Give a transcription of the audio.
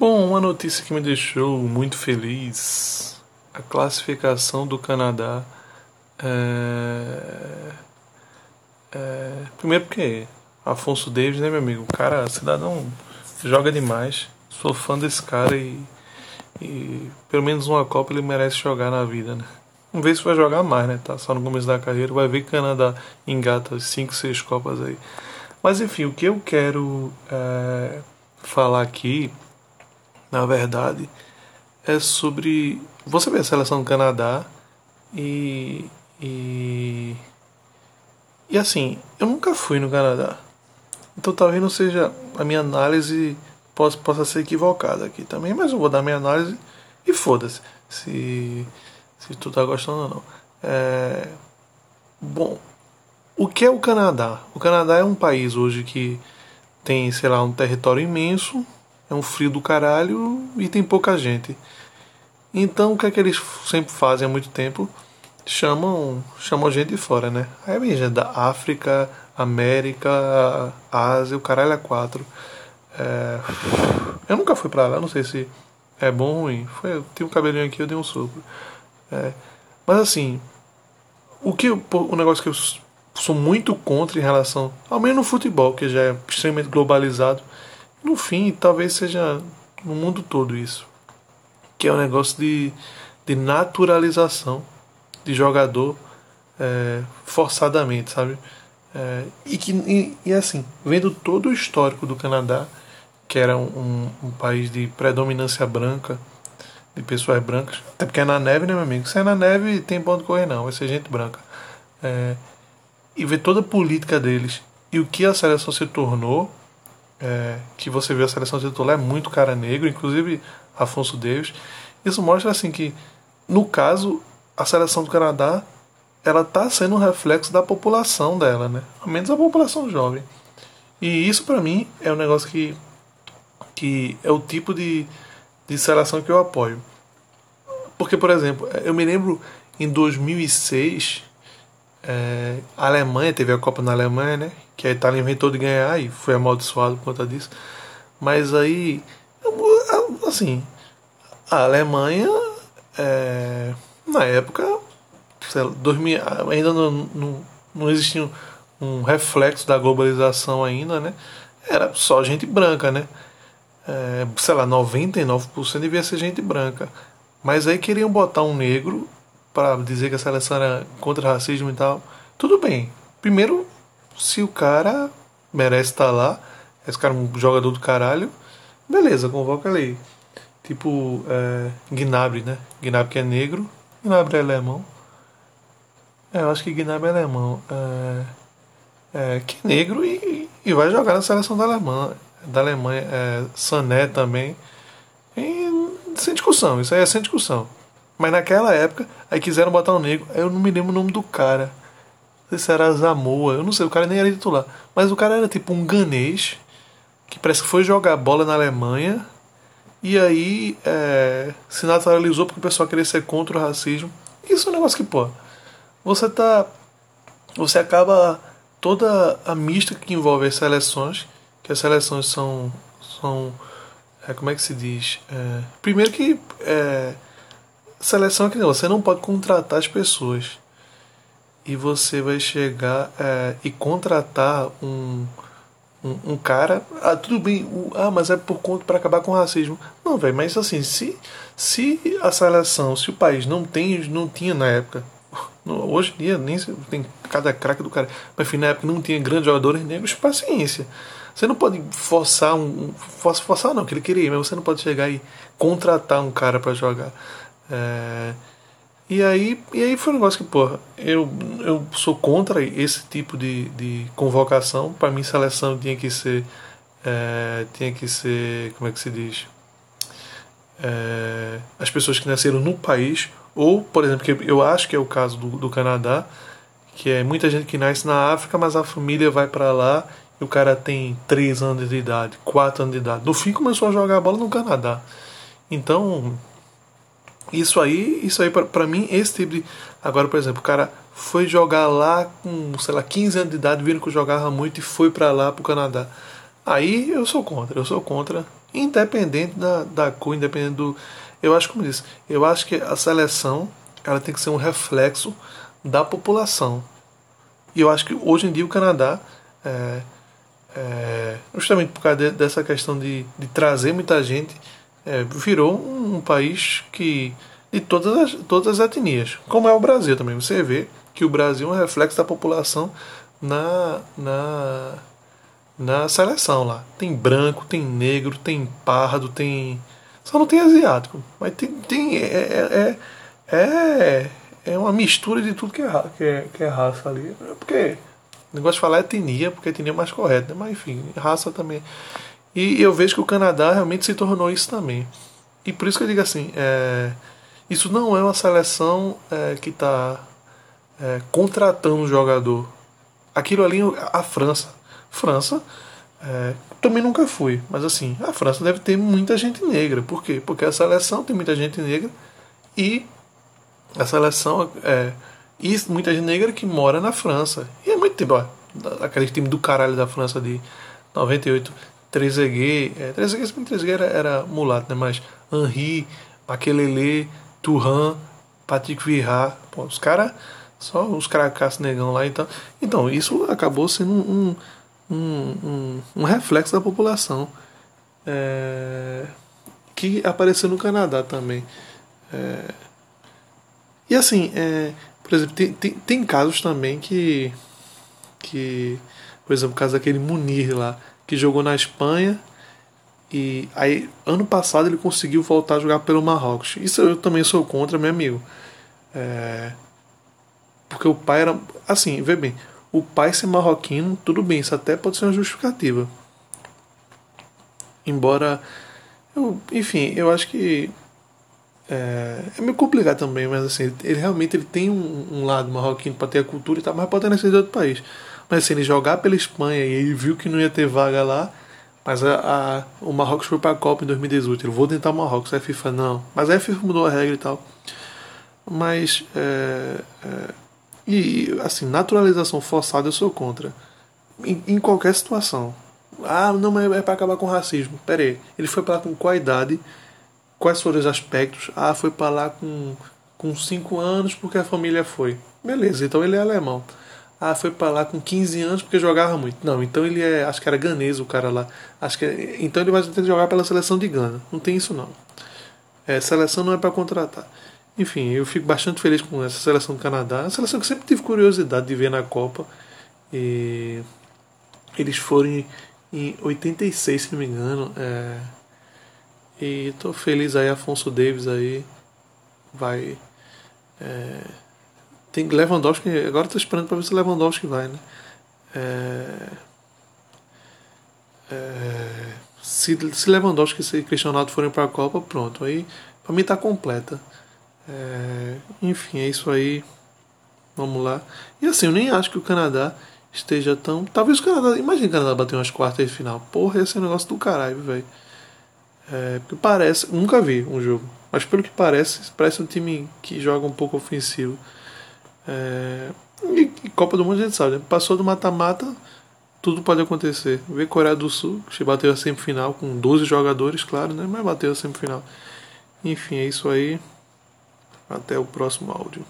Bom, uma notícia que me deixou muito feliz: a classificação do Canadá. É... É... Primeiro porque Afonso Davis, né, meu amigo? O cara, cidadão, joga demais. Sou fã desse cara e, e pelo menos uma Copa ele merece jogar na vida, né? Vamos ver se vai jogar mais, né? Tá só no começo da carreira. Vai ver que o Canadá engata 5, 6 Copas aí. Mas enfim, o que eu quero é, falar aqui na verdade, é sobre. Você vê a seleção do Canadá e. E, e assim, eu nunca fui no Canadá. Então talvez não seja. A minha análise possa, possa ser equivocada aqui também, mas eu vou dar minha análise e foda-se se, se tu tá gostando ou não. É, bom, o que é o Canadá? O Canadá é um país hoje que tem, sei lá, um território imenso, é um frio do caralho e tem pouca gente. Então o que é que eles sempre fazem há muito tempo? Chamam, chamam gente de fora, né? Aí vem gente da África, América, Ásia, o caralho é quatro. É... Eu nunca fui pra lá, não sei se é bom ou ruim. Foi, eu tinha um cabelinho aqui, eu dei um sopro. É... Mas assim, o que o negócio que eu sou muito contra em relação, ao menos no futebol, que já é extremamente globalizado, no fim, talvez seja no mundo todo isso. Que é um negócio de, de naturalização de jogador é, forçadamente, sabe? É, e que e, e, assim, vendo todo o histórico do Canadá, que era um, um, país de predominância branca, de pessoas brancas, até porque é na neve, né, meu amigo? Se é na neve, tem ponto de correr, não, vai ser gente branca. É, e ver toda a política deles e o que a seleção se tornou, é, que você vê a seleção titular é muito cara negro, inclusive Afonso Davis. Isso mostra assim que, no caso, a seleção do Canadá ela está sendo um reflexo da população dela, né? Ao menos a população jovem. E isso para mim é um negócio que, que é o tipo de, de seleção que eu apoio. Porque, por exemplo, eu me lembro em 2006 é, a Alemanha teve a Copa na Alemanha, né? Que a Itália inventou de ganhar e foi amaldiçoado por conta disso. Mas aí, assim, a Alemanha, é, na época, lá, 2000, ainda não, não, não existia um, um, reflexo da globalização ainda, né? Era só gente branca, né? É, sei lá, 99% devia ser gente branca. Mas aí queriam botar um negro para dizer que a seleção era contra racismo e tal. Tudo bem. Primeiro, se o cara merece estar lá, esse cara é um jogador do caralho, beleza, convoca ele. Tipo, é, Gnabry, né? Gnabry que é negro, Gnabry é alemão. É, eu acho que Gnabry é alemão. É, é, que é negro e, e vai jogar na seleção da Alemanha. Da Alemanha. É, Sané também. E, sem discussão, isso aí é sem discussão. Mas naquela época, aí quiseram botar um negro. Aí eu não me lembro o nome do cara. Não sei se era Zamoa, eu não sei, o cara nem era titular. Mas o cara era tipo um ganês que parece que foi jogar bola na Alemanha e aí é, se naturalizou porque o pessoal queria ser contra o racismo. Isso é um negócio que, pô, você tá. Você acaba toda a mística que envolve as seleções, que as seleções são. são é, como é que se diz? É, primeiro que. Seleção é que não, você não pode contratar as pessoas. E você vai chegar é, e contratar um, um, um, cara. Ah, tudo bem, ah, mas é por conta para acabar com o racismo. Não, velho, mas assim, se, se a seleção, se o país não tem, não tinha na época. Hoje em dia nem tem cada craque do cara. Mas enfim, na época não tinha grandes jogadores negros, paciência. Você não pode forçar um. Forçar não, que ele queria, mas você não pode chegar e contratar um cara para jogar. É, e, aí, e aí foi um negócio que, porra, eu, eu sou contra esse tipo de, de convocação. Para mim, seleção tinha que ser. É, tinha que ser. Como é que se diz? É, as pessoas que nasceram no país, ou, por exemplo, que eu acho que é o caso do, do Canadá, que é muita gente que nasce na África, mas a família vai para lá e o cara tem 3 anos de idade, 4 anos de idade. No fim começou a jogar bola no Canadá. Então, isso aí, isso aí para mim, esse tipo de. Agora, por exemplo, o cara foi jogar lá com, sei lá, 15 anos de idade, vindo que jogava muito e foi para lá pro Canadá. Aí eu sou contra, eu sou contra independente da, da cor, independente do. Eu acho, como disse, eu acho que a seleção ela tem que ser um reflexo da população. E eu acho que hoje em dia o Canadá, é, é, justamente por causa de, dessa questão de, de trazer muita gente, é, virou um, país que de todas as, todas as etnias, como é o Brasil também. Você vê que o Brasil é um reflexo da população na, na, na seleção lá. Tem branco, tem negro, tem pardo, tem. Só não tem asiático. Mas tem. tem é, é, é, é, é uma mistura de tudo que é, que é, que é raça ali. Porque. O negócio de falar é etnia, porque etnia é mais correto, né? Mas enfim, raça também. E eu vejo que o Canadá realmente se tornou isso também. E por isso que eu digo assim: é, isso não é uma seleção é, que está é, contratando um jogador. Aquilo ali, a França. França, é, também nunca fui, mas assim, a França deve ter muita gente negra. Por quê? Porque a seleção tem muita gente negra e a seleção é. E muita gente negra que mora na França. E é muito tempo, ó, aquele time do caralho da França de 98, Trezeguet. É, Trezeguet, Trezeguet era, era mulato, né? Mas Henri, Maquelele, Turan, Patrick Vieira, os caras só os cracassos negão lá então. Então, isso acabou sendo um, um, um, um reflexo da população. É, que apareceu no Canadá também. É, e assim, é, por exemplo, tem, tem, tem, casos também que. que por exemplo, o caso daquele Munir lá, que jogou na Espanha e aí ano passado ele conseguiu voltar a jogar pelo Marrocos. Isso eu também sou contra, meu amigo. É, porque o pai era. Assim, vê bem. O pai ser marroquino, tudo bem, isso até pode ser uma justificativa. Embora. Eu, enfim, eu acho que. É, é meio complicado também, mas assim, ele realmente ele tem um, um lado marroquino para ter a cultura e tal, mas pode ter nascido de outro país. Mas assim, ele jogar pela Espanha e ele viu que não ia ter vaga lá, mas a, a o Marrocos foi para a Copa em 2018. Ele vou tentar o Marrocos, a FIFA não. Mas a FIFA mudou a regra e tal. Mas é, é, e, assim, naturalização forçada eu sou contra. Em, em qualquer situação. Ah, não, mas é para acabar com o racismo. Pera aí. Ele foi para lá com qual idade? Quais foram os aspectos? Ah, foi para lá com, com 5 anos porque a família foi. Beleza, então ele é alemão. Ah, foi para lá com 15 anos porque jogava muito. Não, então ele é. Acho que era ganês o cara lá. Acho que é, então ele vai ter que jogar pela seleção de Gana. Não tem isso não. É, seleção não é para contratar. Enfim, eu fico bastante feliz com essa seleção do Canadá. A seleção que sempre tive curiosidade de ver na Copa. E eles foram em 86, se não me engano. É, e estou feliz aí, Afonso Davis aí vai. É, tem Lewandowski, agora estou esperando para ver se Lewandowski vai, né? É, é, se, se Lewandowski e Cristiano Ronaldo forem para a Copa, pronto. Aí para mim está completa. É, enfim, é isso aí. Vamos lá. E assim, eu nem acho que o Canadá esteja tão. Talvez o Canadá. Imagina o Canadá bater umas quartas de final. Porra, esse é um negócio do caralho, velho. É, porque parece. Nunca vi um jogo. Mas pelo que parece, parece um time que joga um pouco ofensivo. É, e, Copa do Mundo a gente sabe, né? Passou do mata-mata, tudo pode acontecer. Vê Coreia do Sul, que bateu a semifinal com 12 jogadores, claro, né? Mas bateu a semifinal. Enfim, é isso aí. Até o próximo áudio.